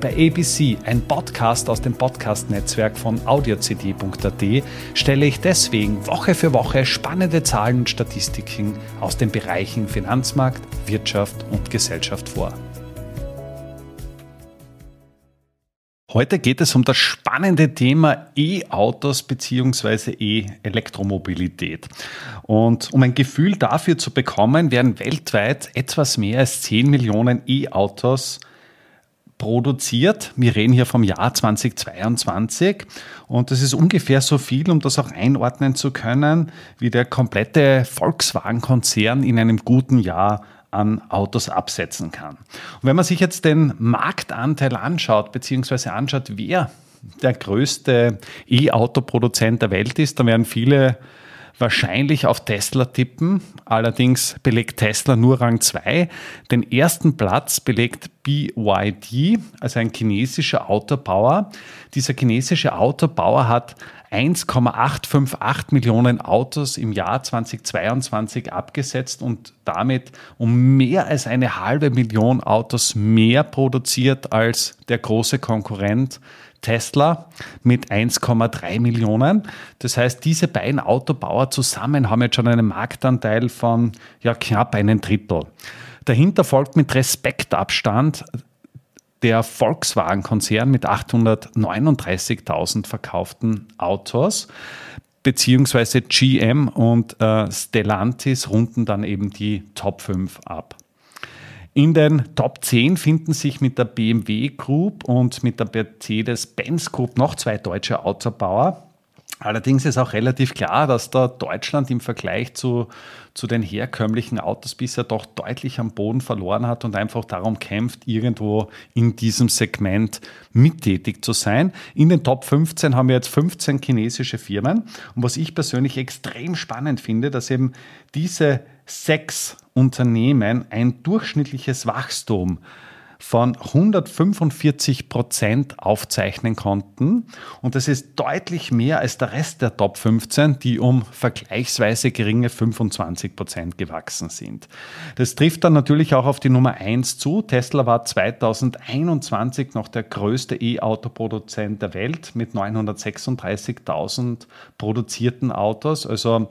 Bei ABC, ein Podcast aus dem Podcast-Netzwerk von audiocd.at, stelle ich deswegen Woche für Woche spannende Zahlen und Statistiken aus den Bereichen Finanzmarkt, Wirtschaft und Gesellschaft vor. Heute geht es um das spannende Thema E-Autos bzw. E-Elektromobilität. Und um ein Gefühl dafür zu bekommen, werden weltweit etwas mehr als 10 Millionen E-Autos produziert. Wir reden hier vom Jahr 2022 und das ist ungefähr so viel, um das auch einordnen zu können, wie der komplette Volkswagen-Konzern in einem guten Jahr an Autos absetzen kann. Und wenn man sich jetzt den Marktanteil anschaut, beziehungsweise anschaut, wer der größte E-Auto-Produzent der Welt ist, dann werden viele wahrscheinlich auf Tesla tippen. Allerdings belegt Tesla nur Rang 2. Den ersten Platz belegt BYD, also ein chinesischer Autobauer. Dieser chinesische Autobauer hat 1,858 Millionen Autos im Jahr 2022 abgesetzt und damit um mehr als eine halbe Million Autos mehr produziert als der große Konkurrent Tesla mit 1,3 Millionen. Das heißt, diese beiden Autobauer zusammen haben jetzt schon einen Marktanteil von ja, knapp einem Drittel. Dahinter folgt mit Respektabstand der Volkswagen-Konzern mit 839.000 verkauften Autos, beziehungsweise GM und äh, Stellantis runden dann eben die Top 5 ab. In den Top 10 finden sich mit der BMW Group und mit der Mercedes-Benz Group noch zwei deutsche Autobauer. Allerdings ist auch relativ klar, dass da Deutschland im Vergleich zu, zu den herkömmlichen Autos bisher doch deutlich am Boden verloren hat und einfach darum kämpft, irgendwo in diesem Segment mittätig zu sein. In den Top 15 haben wir jetzt 15 chinesische Firmen. Und was ich persönlich extrem spannend finde, dass eben diese sechs Unternehmen ein durchschnittliches Wachstum von 145 Prozent aufzeichnen konnten. Und das ist deutlich mehr als der Rest der Top 15, die um vergleichsweise geringe 25 Prozent gewachsen sind. Das trifft dann natürlich auch auf die Nummer 1 zu. Tesla war 2021 noch der größte E-Auto-Produzent der Welt mit 936.000 produzierten Autos. Also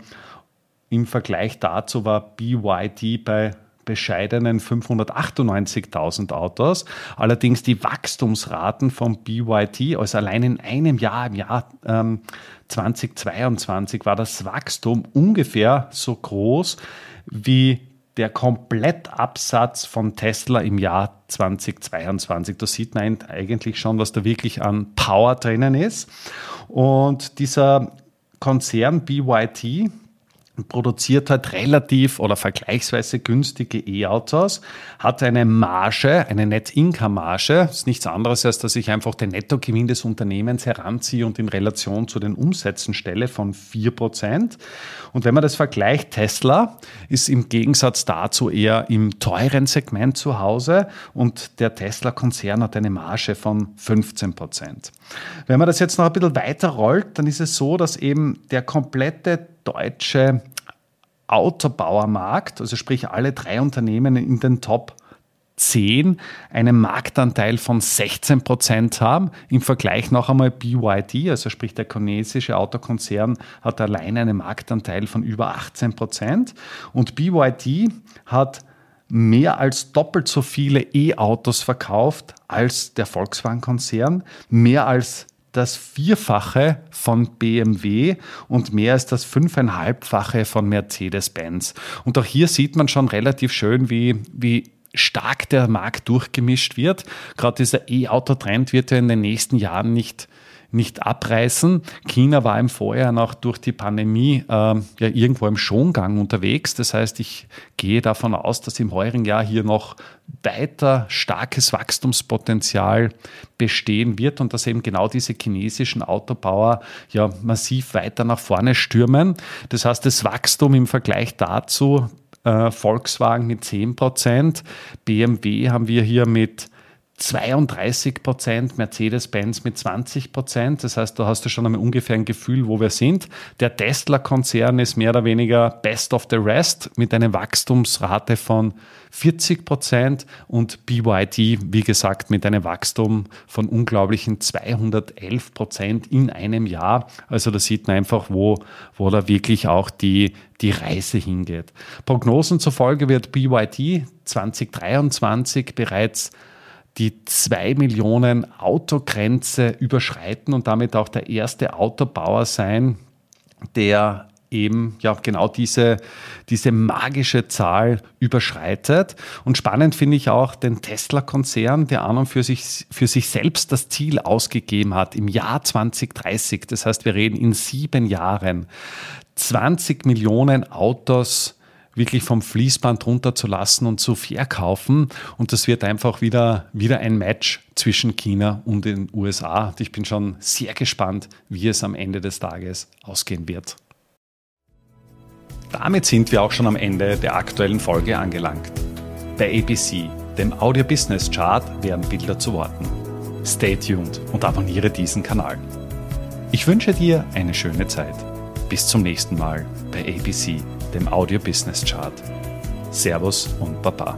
im Vergleich dazu war BYD bei bescheidenen 598.000 Autos. Allerdings die Wachstumsraten von BYD, also allein in einem Jahr, im Jahr ähm, 2022, war das Wachstum ungefähr so groß wie der Komplettabsatz von Tesla im Jahr 2022. Da sieht man eigentlich schon, was da wirklich an Power drinnen ist. Und dieser Konzern BYD, produziert halt relativ oder vergleichsweise günstige E-Autos, hat eine Marge, eine Net-Income-Marge, ist nichts anderes, als dass ich einfach den Nettogewinn des Unternehmens heranziehe und in Relation zu den Umsätzen stelle von 4%. Und wenn man das vergleicht, Tesla ist im Gegensatz dazu eher im teuren Segment zu Hause und der Tesla-Konzern hat eine Marge von 15%. Wenn man das jetzt noch ein bisschen weiter rollt, dann ist es so, dass eben der komplette deutsche Autobauermarkt, also sprich alle drei Unternehmen in den Top 10 einen Marktanteil von 16 Prozent haben. Im Vergleich noch einmal BYD, also sprich der chinesische Autokonzern, hat allein einen Marktanteil von über 18 Prozent. Und BYD hat mehr als doppelt so viele E-Autos verkauft als der Volkswagen-Konzern, mehr als das Vierfache von BMW und mehr als das Fünfeinhalbfache von Mercedes-Benz. Und auch hier sieht man schon relativ schön, wie, wie stark der Markt durchgemischt wird. Gerade dieser E-Auto-Trend wird ja in den nächsten Jahren nicht nicht abreißen. China war im Vorjahr noch durch die Pandemie äh, ja irgendwo im Schongang unterwegs. Das heißt, ich gehe davon aus, dass im heurigen Jahr hier noch weiter starkes Wachstumspotenzial bestehen wird und dass eben genau diese chinesischen Autobauer ja massiv weiter nach vorne stürmen. Das heißt, das Wachstum im Vergleich dazu äh, Volkswagen mit 10%, BMW haben wir hier mit 32 Prozent, Mercedes-Benz mit 20 Prozent. Das heißt, da hast du schon einmal ungefähr ein Gefühl, wo wir sind. Der Tesla-Konzern ist mehr oder weniger best of the rest mit einer Wachstumsrate von 40 Prozent und BYD, wie gesagt, mit einem Wachstum von unglaublichen 211 Prozent in einem Jahr. Also da sieht man einfach, wo, wo da wirklich auch die, die Reise hingeht. Prognosen zufolge wird BYD 2023 bereits die 2 Millionen Autogrenze überschreiten und damit auch der erste Autobauer sein, der eben ja genau diese, diese magische Zahl überschreitet. Und spannend finde ich auch den Tesla-Konzern, der an und für sich, für sich selbst das Ziel ausgegeben hat im Jahr 2030. Das heißt, wir reden in sieben Jahren 20 Millionen Autos wirklich vom Fließband runterzulassen und zu verkaufen. Und das wird einfach wieder, wieder ein Match zwischen China und den USA. Und ich bin schon sehr gespannt, wie es am Ende des Tages ausgehen wird. Damit sind wir auch schon am Ende der aktuellen Folge angelangt. Bei ABC, dem Audio Business Chart, werden Bilder zu Worten. Stay tuned und abonniere diesen Kanal. Ich wünsche dir eine schöne Zeit. Bis zum nächsten Mal bei ABC dem Audio Business Chart. Servus und Baba.